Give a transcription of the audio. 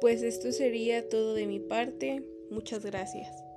pues esto sería todo de mi parte. Muchas gracias.